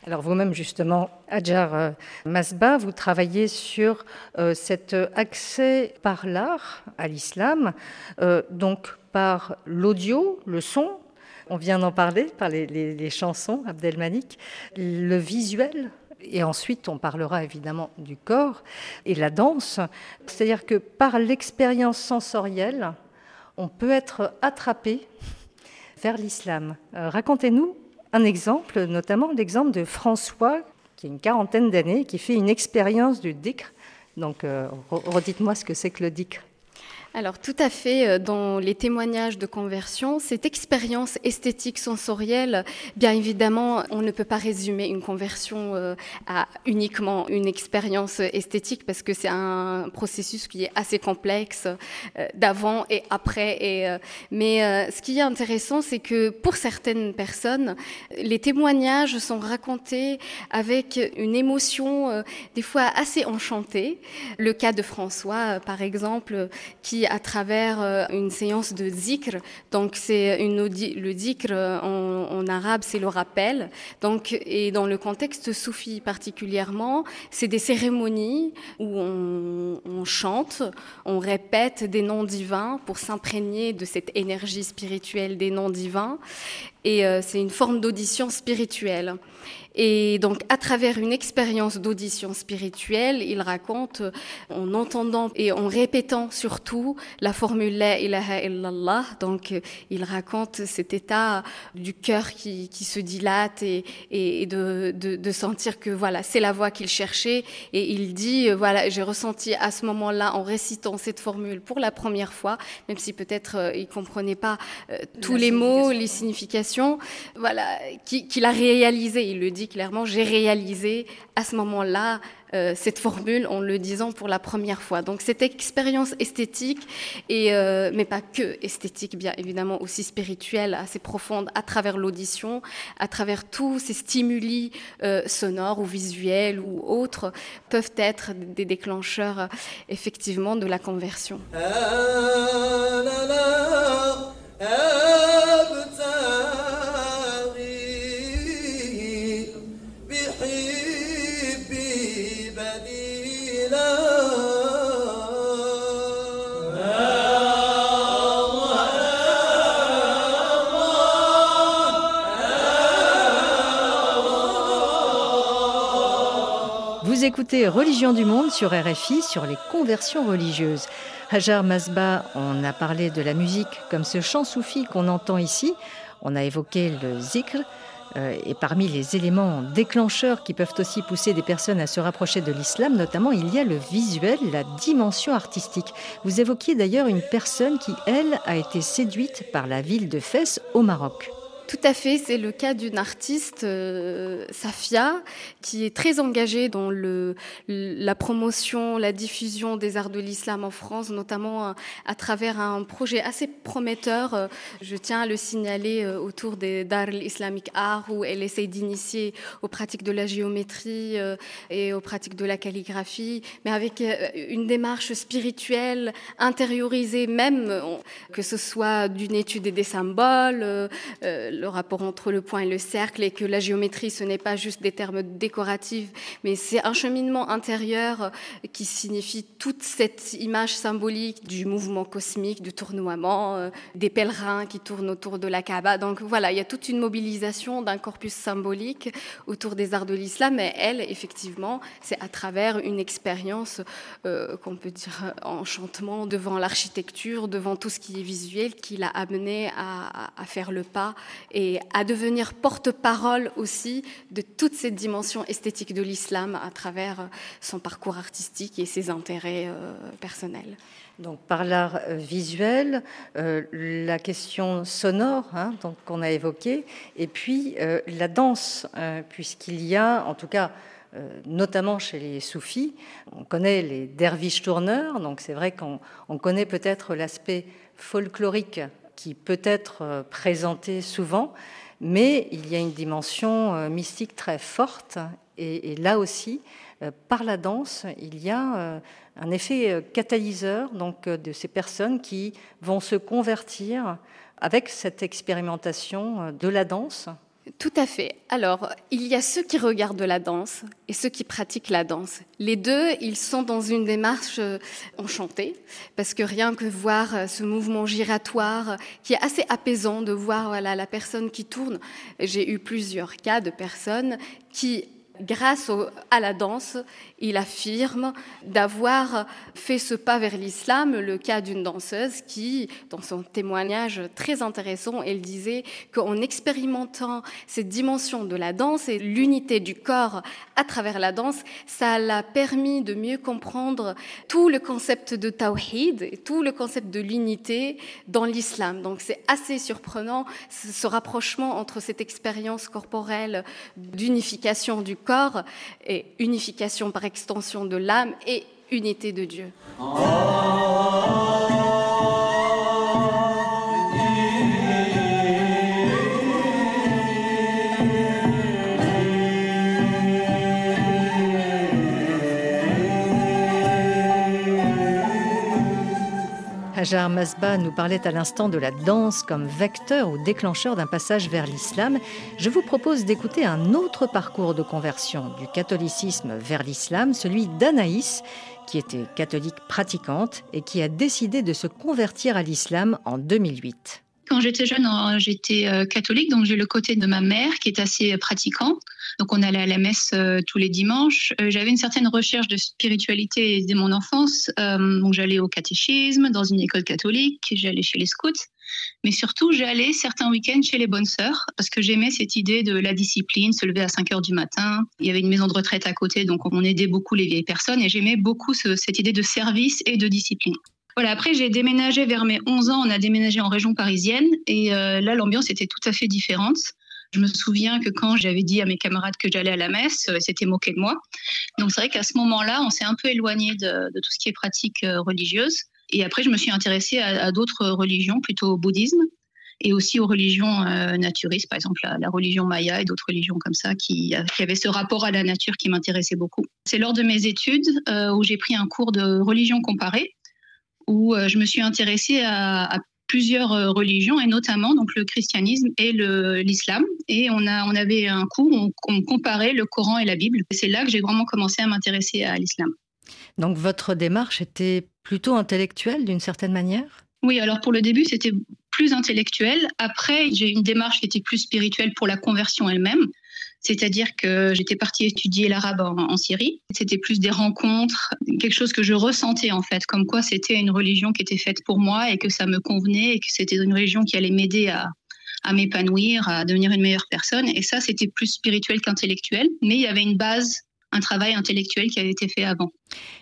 Alors vous-même, justement, Adjar Masba, vous travaillez sur cet accès par l'art à l'islam, donc par l'audio, le son, on vient d'en parler par les, chansons, Abdelmanik, le visuel. Et ensuite, on parlera évidemment du corps et la danse. C'est-à-dire que par l'expérience sensorielle, on peut être attrapé vers l'islam. Euh, Racontez-nous un exemple, notamment l'exemple de François, qui a une quarantaine d'années, qui fait une expérience du dhikr. Donc, euh, redites-moi ce que c'est que le dhikr. Alors tout à fait, euh, dans les témoignages de conversion, cette expérience esthétique sensorielle, bien évidemment, on ne peut pas résumer une conversion euh, à uniquement une expérience esthétique parce que c'est un processus qui est assez complexe euh, d'avant et après. Mais ce qui est intéressant, c'est que pour certaines personnes, les témoignages sont racontés avec une émotion des fois assez enchantée. Le cas de François, par exemple, qui à travers euh, une séance de zikr. Donc c'est une le zikr euh, en, arabe, c'est le rappel. Donc et dans le contexte soufi particulièrement, c'est des cérémonies où on, on chante, on répète des noms divins pour s'imprégner de cette énergie spirituelle des noms divins. Et euh, c'est une forme d'audition spirituelle. Et donc, à travers une expérience d'audition spirituelle, il raconte, euh, en entendant et en répétant surtout la formule La ilaha illallah, donc euh, il raconte cet état du cœur qui, qui se dilate et, et de, de, de, sentir que voilà, c'est la voie qu'il cherchait. Et il dit, voilà, j'ai ressenti à ce moment-là, en récitant cette formule pour la première fois, même si peut-être il comprenait pas euh, tous les mots, les significations, voilà, qu'il qui a réalisé. Il le dit clairement, j'ai réalisé à ce moment-là euh, cette formule en le disant pour la première fois. Donc cette expérience esthétique, et, euh, mais pas que esthétique, bien évidemment aussi spirituelle, assez profonde à travers l'audition, à travers tous ces stimuli euh, sonores ou visuels ou autres, peuvent être des déclencheurs effectivement de la conversion. Vous écoutez Religion du Monde sur RFI sur les conversions religieuses. Hajar Masba, on a parlé de la musique comme ce chant soufi qu'on entend ici. On a évoqué le zikr. Euh, et parmi les éléments déclencheurs qui peuvent aussi pousser des personnes à se rapprocher de l'islam, notamment, il y a le visuel, la dimension artistique. Vous évoquiez d'ailleurs une personne qui, elle, a été séduite par la ville de Fès au Maroc. Tout à fait, c'est le cas d'une artiste, euh, Safia, qui est très engagée dans la promotion, la diffusion des arts de l'islam en France, notamment à, à, travers un projet assez prometteur, euh, je tiens à le signaler, euh, autour des Dar Islamic Art, où elle essaie d'initier aux pratiques de la géométrie euh, et aux pratiques de la calligraphie, mais avec euh, une démarche spirituelle, intériorisée même, que ce soit d'une étude des symboles, euh, le rapport entre le point et le cercle, et que la géométrie, ce n'est pas juste des termes décoratifs, mais c'est un cheminement intérieur qui signifie toute cette image symbolique du mouvement cosmique, du tournoiement, des pèlerins qui tournent autour de la Kaaba. Donc voilà, il y a toute une mobilisation d'un corpus symbolique autour des arts de l'islam, mais elle, effectivement, c'est à travers une expérience euh, qu'on peut dire enchantement devant l'architecture, devant tout ce qui est visuel, qui l'a amené à, faire le pas et à devenir porte-parole aussi de toute cette dimension esthétique de l'islam à travers son parcours artistique et ses intérêts euh, personnels. Donc par l'art visuel, euh, la question sonore hein, qu'on a évoquée, et puis euh, la danse, euh, puisqu'il y a, en tout cas, euh, notamment chez les soufis, on connaît les derviches tourneurs, donc c'est vrai qu'on connaît peut-être l'aspect folklorique qui peut être présenté souvent, mais il y a une dimension mystique très forte, et, et là aussi, par la danse, il y a un effet catalyseur donc, de ces personnes qui vont se convertir avec cette expérimentation de la danse tout à fait. Alors, il y a ceux qui regardent la danse et ceux qui pratiquent la danse. Les deux, ils sont dans une démarche enchantée, parce que rien que voir ce mouvement giratoire, qui est assez apaisant de voir la personne qui tourne. J'ai eu plusieurs cas de personnes qui grâce à la danse, il affirme d'avoir fait ce pas vers l'islam, le cas d'une danseuse qui, dans son témoignage très intéressant, elle disait qu'en expérimentant cette dimension de la danse et l'unité du corps à travers la danse, ça l'a permis de mieux comprendre tout le concept de tawhid et tout le concept de l'unité dans l'islam. Donc c'est assez surprenant ce rapprochement entre cette expérience corporelle d'unification du corps et unification par extension de l'âme et unité de Dieu. Hajar Masba nous parlait à l'instant de la danse comme vecteur ou déclencheur d'un passage vers l'islam. Je vous propose d'écouter un autre parcours de conversion du catholicisme vers l'islam, celui d'Anaïs, qui était catholique pratiquante et qui a décidé de se convertir à l'islam en 2008. Quand j'étais jeune, j'étais catholique, donc j'ai le côté de ma mère qui est assez pratiquant. Donc on allait à la messe euh, tous les dimanches. Euh, J'avais une certaine recherche de spiritualité dès mon enfance. Euh, donc j'allais au catéchisme, dans une école catholique, j'allais chez les scouts. Mais surtout, j'allais certains week-ends chez les bonnes sœurs parce que j'aimais cette idée de la discipline, se lever à 5 heures du matin. Il y avait une maison de retraite à côté, donc on aidait beaucoup les vieilles personnes et j'aimais beaucoup ce, cette idée de service et de discipline. Voilà, après j'ai déménagé vers mes 11 ans, on a déménagé en région parisienne et euh, là l'ambiance était tout à fait différente. Je me souviens que quand j'avais dit à mes camarades que j'allais à la messe, euh, c'était moqué de moi. Donc c'est vrai qu'à ce moment-là, on s'est un peu éloigné de, tout ce qui est pratique euh, religieuse. Et après, je me suis intéressée à, d'autres religions, plutôt au bouddhisme et aussi aux religions euh, naturistes, par exemple la, religion maya et d'autres religions comme ça qui, avaient ce rapport à la nature qui m'intéressait beaucoup. C'est lors de mes études où j'ai pris un cours de religion comparée où euh, je me suis intéressée à, à plusieurs religions et notamment donc le christianisme et l'islam. Et on a on avait un cours où on, on comparait le Coran et la Bible. C'est là que j'ai vraiment commencé à m'intéresser à l'islam. Donc votre démarche était plutôt intellectuelle d'une certaine manière? Oui alors pour le début c'était plus intellectuel. Après j'ai une démarche qui était plus spirituelle pour la conversion elle-même c'est-à-dire que j'étais partie étudier l'arabe en, Syrie. C'était plus des rencontres, quelque chose que je ressentais en fait, comme quoi c'était une religion qui était faite pour moi et que ça me convenait et que c'était une religion qui allait m'aider à, à m'épanouir, à devenir une meilleure personne. Et ça, c'était plus spirituel qu'intellectuel, mais il y avait une base un travail intellectuel qui avait été fait avant.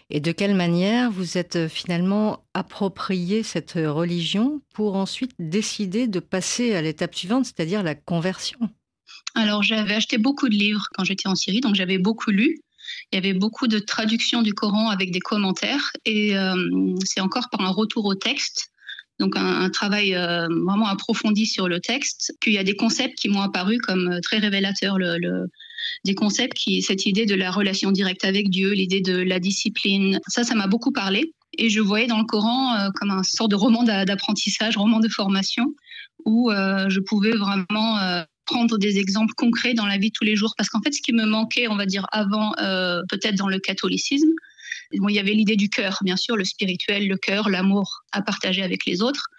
Et de quelle manière vous êtes euh, finalement approprié cette religion pour ensuite décider de passer à l'étape suivante, c'est-à-dire la conversion? Alors j'avais acheté beaucoup de livres quand j'étais en Syrie, donc j'avais beaucoup lu. Il y avait beaucoup de traductions du Coran avec des commentaires et euh, c'est encore par un retour au texte donc un, travail euh, vraiment approfondi sur le texte, qu'il y a des concepts qui m'ont apparu comme très révélateurs. Le, des concepts qui, cette idée de la relation directe avec Dieu, l'idée de la discipline, ça, ça m'a beaucoup parlé. Et je voyais dans le Coran euh, comme un sort de roman d'apprentissage, roman de formation, où euh, je pouvais vraiment euh, prendre des exemples concrets dans la vie de tous les jours. Parce qu'en fait, ce qui me manquait, on va dire, avant, peut-être dans le catholicisme, il y avait l'idée du cœur, bien sûr, le spirituel, le cœur, l'amour à partager avec les autres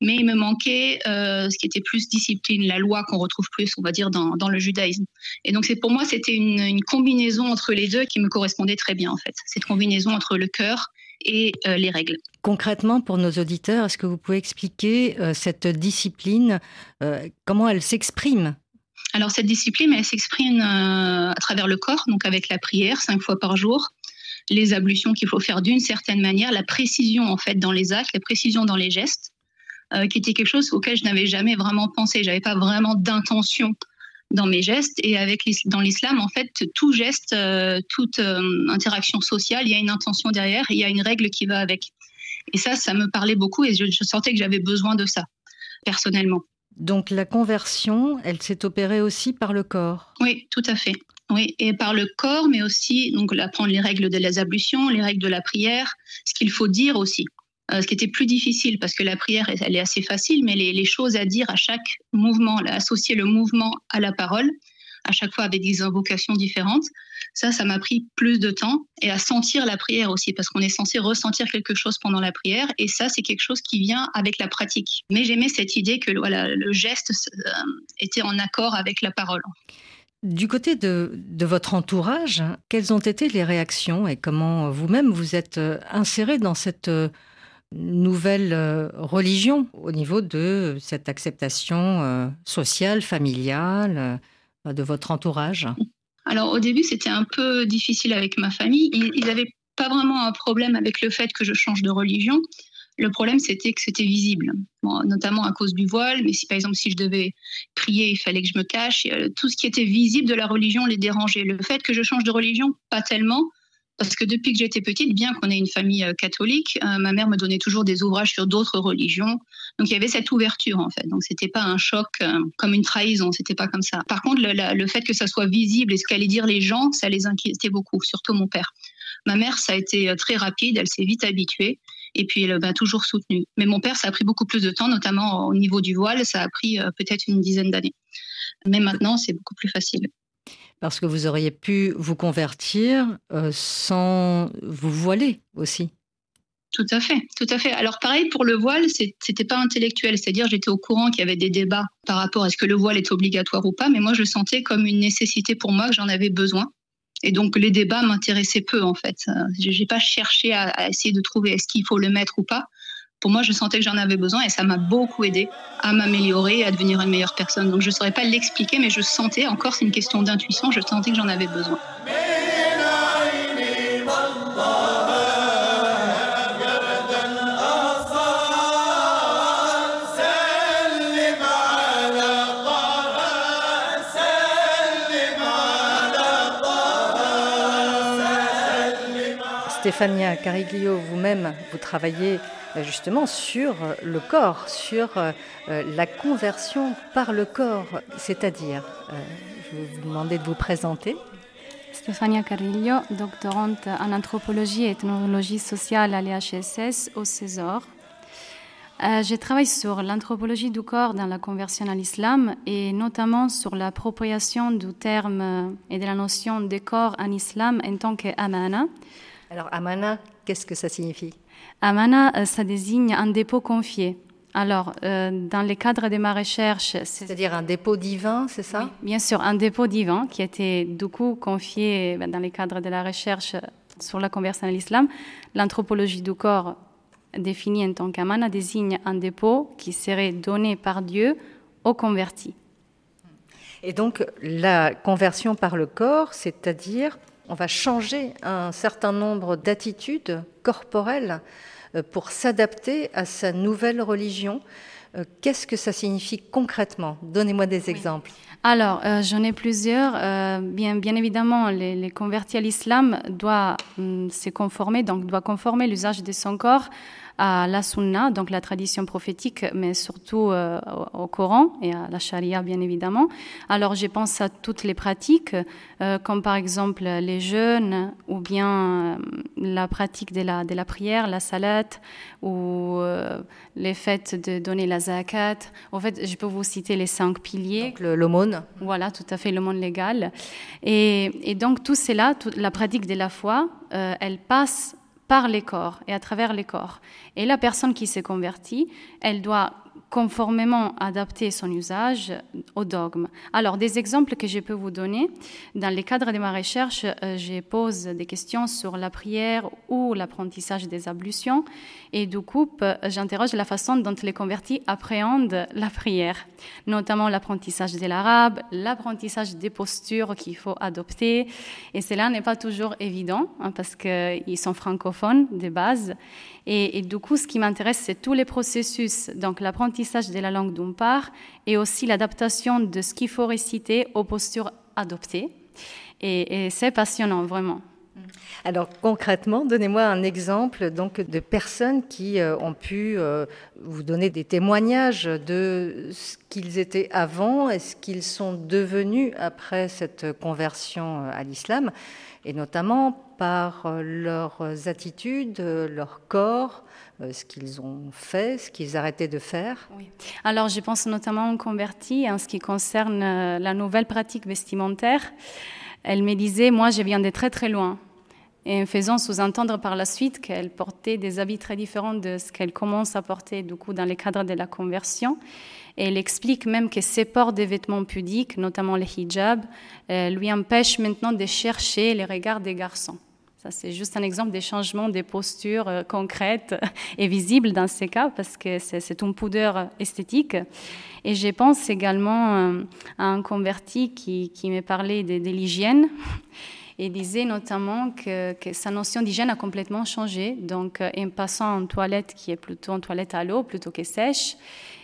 mais il me manquait euh, ce qui était plus discipline, la loi qu'on retrouve plus, on va dire, dans, dans le judaïsme. Et donc c'est pour moi, c'était une, une, combinaison entre les deux qui me correspondait très bien, en fait. Cette combinaison entre le cœur et euh, les règles. Concrètement, pour nos auditeurs, est-ce que vous pouvez expliquer euh, cette discipline, euh, comment elle s'exprime? Alors cette discipline, elle s'exprime à travers le corps, donc avec la prière cinq fois par jour, les ablutions qu'il faut faire d'une certaine manière, la précision en fait dans les actes, la précision dans les gestes, euh, qui était quelque chose auquel je n'avais jamais vraiment pensé. J'avais pas vraiment d'intention dans mes gestes. Et avec dans l'islam, en fait, tout geste, euh, toute euh, interaction sociale, il y a une intention derrière, il y a une règle qui va avec. Et ça, ça me parlait beaucoup et je, je sentais que j'avais besoin de ça, personnellement. Donc la conversion, elle s'est opérée aussi par le corps Oui, tout à fait. Oui, et par le corps, mais aussi donc apprendre les règles de les ablutions, les règles de la prière, ce qu'il faut dire aussi. Euh, ce qui était plus difficile parce que la prière, elle est assez facile, mais les, choses à dire à chaque mouvement, associer le mouvement à la parole, à chaque fois avec des invocations différentes, ça, ça m'a pris plus de temps et à sentir la prière aussi parce qu'on est censé ressentir quelque chose pendant la prière et ça, c'est quelque chose qui vient avec la pratique. Mais j'aimais cette idée que voilà, le geste euh, était en accord avec la parole. Du côté de, de, votre entourage, quelles ont été les réactions et comment vous-même vous êtes euh, inséré dans cette nouvelle euh, religion au niveau de cette acceptation euh, sociale, familiale, euh, de votre entourage Alors au début, c'était un peu difficile avec ma famille. Ils n'avaient pas vraiment un problème avec le fait que je change de religion. Le problème, c'était que c'était visible, notamment à cause du voile. Mais si par exemple, si je devais prier, il fallait que je me cache. Tout ce qui était visible de la religion les dérangeait. Le fait que je change de religion, pas tellement. Parce que depuis que j'étais petite, bien qu'on ait une famille euh, catholique, euh, ma mère me donnait toujours des ouvrages sur d'autres religions. Donc il y avait cette ouverture en fait. Donc c'était pas un choc euh, comme une trahison, c'était pas comme ça. Par contre, le, le fait que ça soit visible et ce qu'allaient dire les gens, ça les inquiétait beaucoup, surtout mon père. Ma mère, ça a été très rapide, elle s'est vite habituée et puis elle m'a toujours soutenue. Mais mon père, ça a pris beaucoup plus de temps, notamment au niveau du voile, ça a pris peut-être une dizaine d'années. Mais maintenant, c'est beaucoup plus facile parce que vous auriez pu vous convertir euh, sans vous voiler aussi. Tout à fait, tout à fait. Alors pareil pour le voile, c'était pas intellectuel, c'est-à-dire j'étais au courant qu'il y avait des débats par rapport à ce que le voile est obligatoire ou pas, mais moi je sentais comme une nécessité pour moi que j'en avais besoin. Et donc les débats m'intéressaient peu en fait. Euh, j'ai pas cherché à, à essayer de trouver est-ce qu'il faut le mettre ou pas pour moi, je sentais que j'en avais besoin et ça m'a beaucoup aidé à m'améliorer et à devenir une meilleure personne. Donc je ne saurais pas l'expliquer, mais je sentais, encore c'est une question d'intuition, je sentais que j'en avais besoin. Stéphania Cariglio, vous-même, vous travaillez justement sur euh, le corps, sur euh, la conversion par le corps, c'est-à-dire, je vais vous demander de vous présenter. Stefania Carrillo, doctorante en anthropologie et ethnologie sociale à l'EHSS au César. Euh, je travaille sur l'anthropologie du corps dans la conversion à l'islam et notamment sur l'appropriation du terme et de la notion de corps en islam en tant qu'amana. Alors, amana, qu'est-ce que ça signifie? Amana, euh, ça désigne un dépôt confié. Alors, euh, dans le cadre de ma recherche... C'est-à-dire un dépôt divin, c'est ça? Oui, Bien sûr, un dépôt divin qui a été du coup confié ben, dans le cadre de la recherche sur la conversion à l'islam. L'anthropologie du corps définie en tant qu'amana désigne un dépôt qui serait donné par Dieu aux convertis. Et donc, la conversion par le corps, c'est-à-dire on va changer un certain nombre d'attitudes corporelles euh, pour s'adapter à sa nouvelle religion. Euh, qu'est-ce que ça signifie concrètement? Donnez-moi des exemples. Alors, euh, j'en ai plusieurs. bien, bien évidemment, les, convertis à l'islam doivent hum, se conformer, donc doit conformer l'usage de son corps à la sunna, donc la tradition prophétique, mais surtout euh, au Coran et à la charia, bien évidemment. Alors, je pense à toutes les pratiques, euh, comme par exemple les jeûnes ou bien euh, la pratique de la, de la prière, la salat, ou les fêtes de donner la zakat. En fait, je peux vous citer les cinq piliers. L'aumône. Voilà, tout à fait, l'aumône légal. Et, et donc, tout cela, toute la pratique de la foi, elle passe par les corps et à travers les corps. Et la personne qui s'est convertie, elle doit conformément adapter son usage au dogme. Alors, des exemples que je peux vous donner. Dans le cadre de ma recherche, euh, je pose des questions sur la prière ou l'apprentissage des ablutions. Et du coup, j'interroge la façon dont les convertis appréhendent la prière, notamment l'apprentissage de l'arabe, l'apprentissage des postures qu'il faut adopter. Et cela n'est pas toujours évident hein, parce qu'ils sont francophones de base. Et, du coup, ce qui m'intéresse, c'est tous les processus, donc l'apprentissage de la langue d'une part, et aussi l'adaptation de ce qu'il faut réciter aux postures adoptées. Et, c'est passionnant, vraiment. Alors concrètement, donnez-moi un exemple donc de personnes qui euh, ont pu euh, vous donner des témoignages de ce qu'ils étaient avant et ce qu'ils sont devenus après cette conversion euh, à l'islam et notamment par leurs attitudes, leur corps, ce qu'ils ont fait, ce qu'ils arrêtaient de faire. Alors, je pense notamment aux convertis en ce qui concerne euh, la nouvelle pratique vestimentaire. Elle me disait, moi, je viens de très très loin. Et en faisant sous-entendre par la suite qu'elle portait des habits très différents de ce qu'elle commence à porter du coup dans le cadre de la conversion. Et elle explique même que ses ports des vêtements pudiques, notamment le hijab, euh, lui empêchent maintenant de chercher les regards des garçons. Ça, c'est juste un exemple des changements des postures euh, concrètes et visibles dans ces cas, parce que c'est une poudre esthétique. Et je pense également euh, à un converti qui, qui me parlait de, l'hygiène et disait notamment que, que sa notion d'hygiène a complètement changé. Donc, en passant en toilette qui est plutôt en toilette à l'eau plutôt que sèche,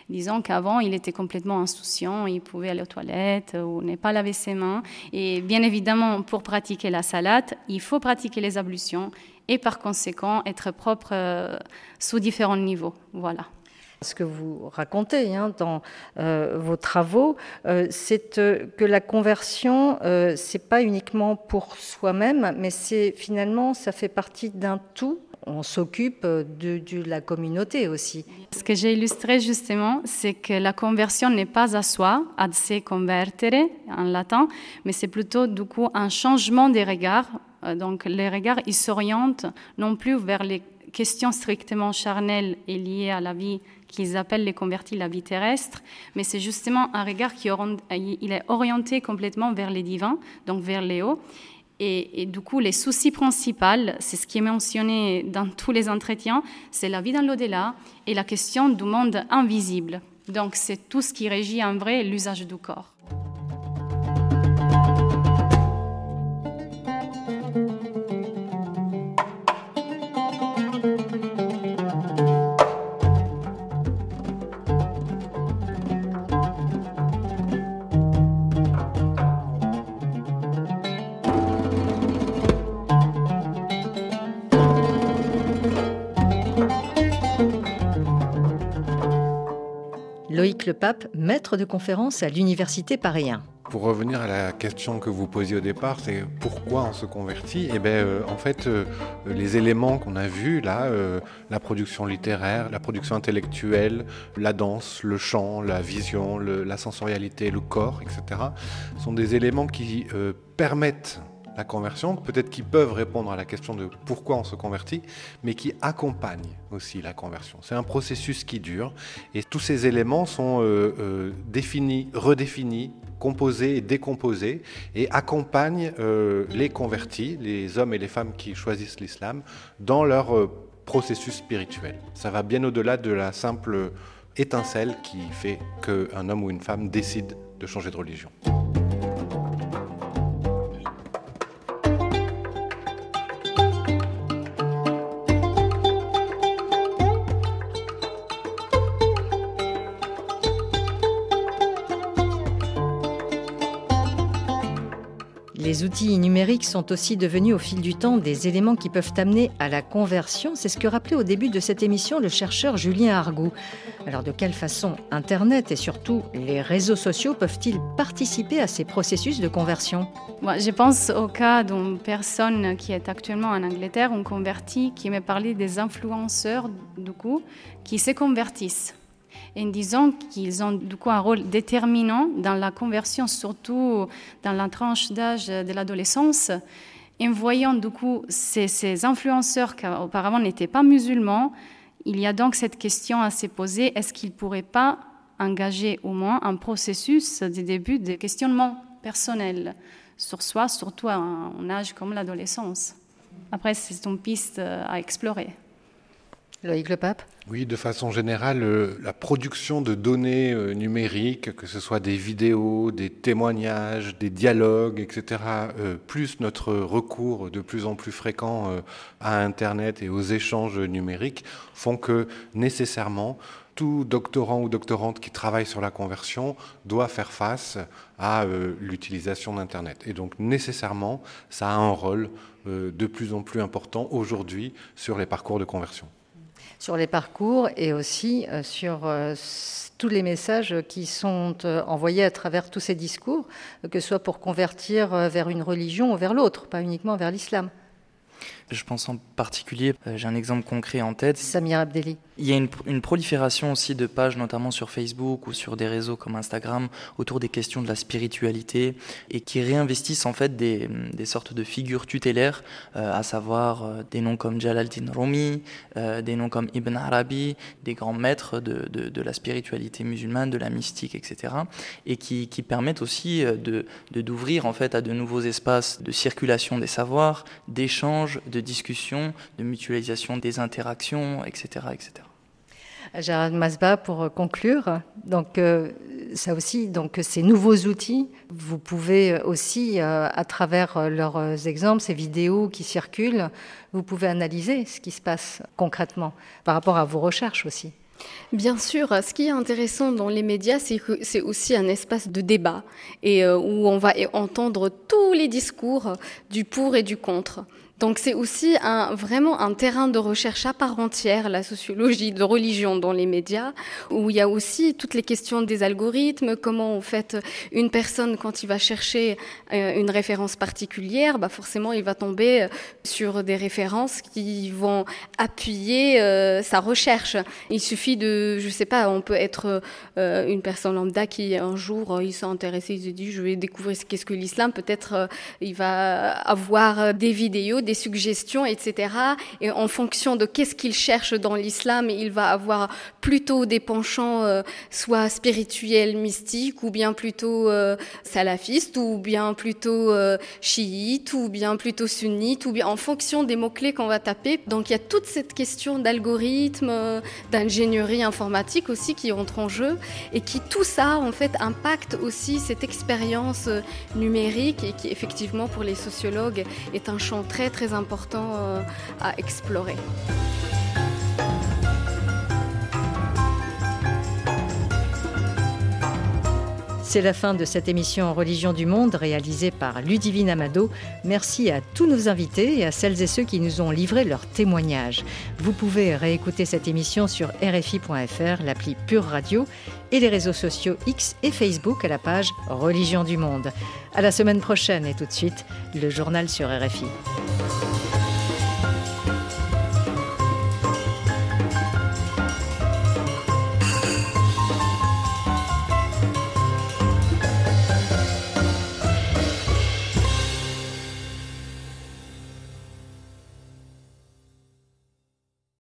Disons qu'avant, il était complètement insouciant, il pouvait aller aux toilettes ou ne pas laver ses mains. Et bien évidemment, pour pratiquer la salade, il faut pratiquer les ablutions et par conséquent être propre euh, sous différents niveaux. Voilà ce que vous racontez hein, dans euh, vos travaux, euh, c'est que la conversion, c'est pas uniquement pour soi-même, mais c'est finalement ça fait partie d'un tout on s'occupe de, la communauté aussi. Ce que j'ai illustré justement, c'est que la conversion n'est pas à soi, ad se convertere en latin, mais c'est plutôt du coup un changement des regards. Euh, donc les regards, ils s'orientent non plus vers les questions strictement charnelles et liées à la vie qu'ils appellent les convertis la vie terrestre, mais c'est justement un regard qui est orienté complètement vers les divins, donc vers les hauts, et, du coup, les soucis principaux, c'est ce qui est mentionné dans tous les entretiens, c'est la vie dans l'au-delà et la question du monde invisible. Donc, c'est tout ce qui régit en vrai l'usage du corps. Le Pape, maître de conférence à l'Université Paris 1. Pour revenir à la question que vous posiez au départ, c'est pourquoi on se convertit? Eh bien, euh, en fait, euh, les éléments qu'on a vus là, euh, la production littéraire, la production intellectuelle, la danse, le chant, la vision, la sensorialité, le corps, etc., sont des éléments qui permettent la conversion, peut-être qui peuvent répondre à la question de pourquoi on se convertit, mais qui accompagnent aussi la conversion. C'est un processus qui dure et tous ces éléments sont euh, euh, définis, redéfinis, composés et décomposés et accompagnent euh, les convertis, les hommes et les femmes qui choisissent l'islam, dans leur processus spirituel. Ça va bien au-delà de la simple étincelle qui fait qu'un homme ou une femme décide de changer de religion. Les outils numériques sont aussi devenus au fil du temps des éléments qui peuvent amener à la conversion. C'est ce que rappelait au début de cette émission le chercheur Julien Argou. Alors de quelle façon Internet et surtout les réseaux sociaux peuvent-ils participer à ces processus de conversion? Moi, Je pense au cas d'une personne qui est actuellement en Angleterre, un converti, qui m'a parlé des influenceurs du coup, qui se convertissent en disant qu'ils ont du coup un rôle déterminant dans la conversion, surtout dans la tranche d'âge de l'adolescence. En voyant du coup ces, ces influenceurs qui auparavant n'étaient pas musulmans, il y a donc cette question à se poser, est-ce qu'ils ne pourraient pas engager au moins un processus de début de questionnement personnel sur soi, surtout à un âge comme l'adolescence? Après, c'est une piste à explorer. Oui, de façon générale, euh, la production de données euh, numériques, que ce soit des vidéos, des témoignages, des dialogues, etc., euh, plus notre recours de plus en plus fréquent à Internet et aux échanges numériques, font que nécessairement, tout doctorant ou doctorante qui travaille sur la conversion doit faire face à l'utilisation d'Internet. Et donc nécessairement, ça a un rôle de plus en plus important aujourd'hui sur les parcours de conversion sur les parcours et aussi euh, sur euh, tous les messages qui sont euh, envoyés à travers tous ces discours, que ce soit pour convertir vers une religion ou vers l'autre, pas uniquement vers l'islam. Je pense en particulier, j'ai un exemple concret en tête. Samir Abdelli. Il y a une, prolifération aussi de pages, notamment sur Facebook ou sur des réseaux comme Instagram, autour des questions de la spiritualité et qui réinvestissent en fait des, sortes de figures tutélaires, euh, à savoir euh, des noms comme Jalal-Din Rumi, euh, des noms comme Ibn Arabi, des grands maîtres de, la spiritualité musulmane, de la mystique, etc. Et qui, permettent aussi de d'ouvrir en fait à de nouveaux espaces de circulation des savoirs, d'échange, de discussion, de mutualisation des interactions, etc., etc. Gérard Masba, pour conclure, donc euh, ça aussi, donc ces nouveaux outils, vous pouvez aussi, euh, à travers leurs exemples, ces vidéos qui circulent, vous pouvez analyser ce qui se passe concrètement par rapport à vos recherches aussi. Bien sûr, ce qui est intéressant dans les médias, c'est que c'est aussi un espace de débat et euh, où on va entendre tous les discours du pour et du contre. Donc c'est aussi vraiment un terrain de recherche à part entière, la sociologie de religion dans les médias, où il y a aussi toutes les questions des algorithmes, comment en fait une personne quand il va chercher euh, une référence particulière, bah forcément il va tomber euh, sur des références qui vont appuyer euh, sa recherche. Il suffit de, je sais pas, on peut être une personne lambda qui un jour il s'est intéressé, il se dit je vais découvrir ce qu'est-ce que l'islam, peut-être il va avoir des vidéos des suggestions, etc. Et en fonction de qu'est-ce qu'il cherche dans l'islam, il va avoir plutôt des penchants euh, soit spirituels, mystiques, ou bien plutôt euh, salafistes, ou bien plutôt euh, chiites, ou bien plutôt sunnites, ou bien en fonction des mots-clés qu'on va taper. Donc il y a toute cette question d'algorithme, d'ingénierie informatique aussi qui entre en jeu, et qui tout ça en fait impacte aussi cette expérience numérique et qui effectivement pour les sociologues est un champ très très important euh, à explorer. C'est la fin de cette émission Religion du Monde réalisée par Ludivine Amado. Merci à tous nos invités et à celles et ceux qui nous ont livré leurs témoignages. Vous pouvez réécouter cette émission sur RFI.fr, l'appli Pure Radio et les réseaux sociaux X et Facebook à la page Religion du Monde. À la semaine prochaine et tout de suite, le journal sur RFI.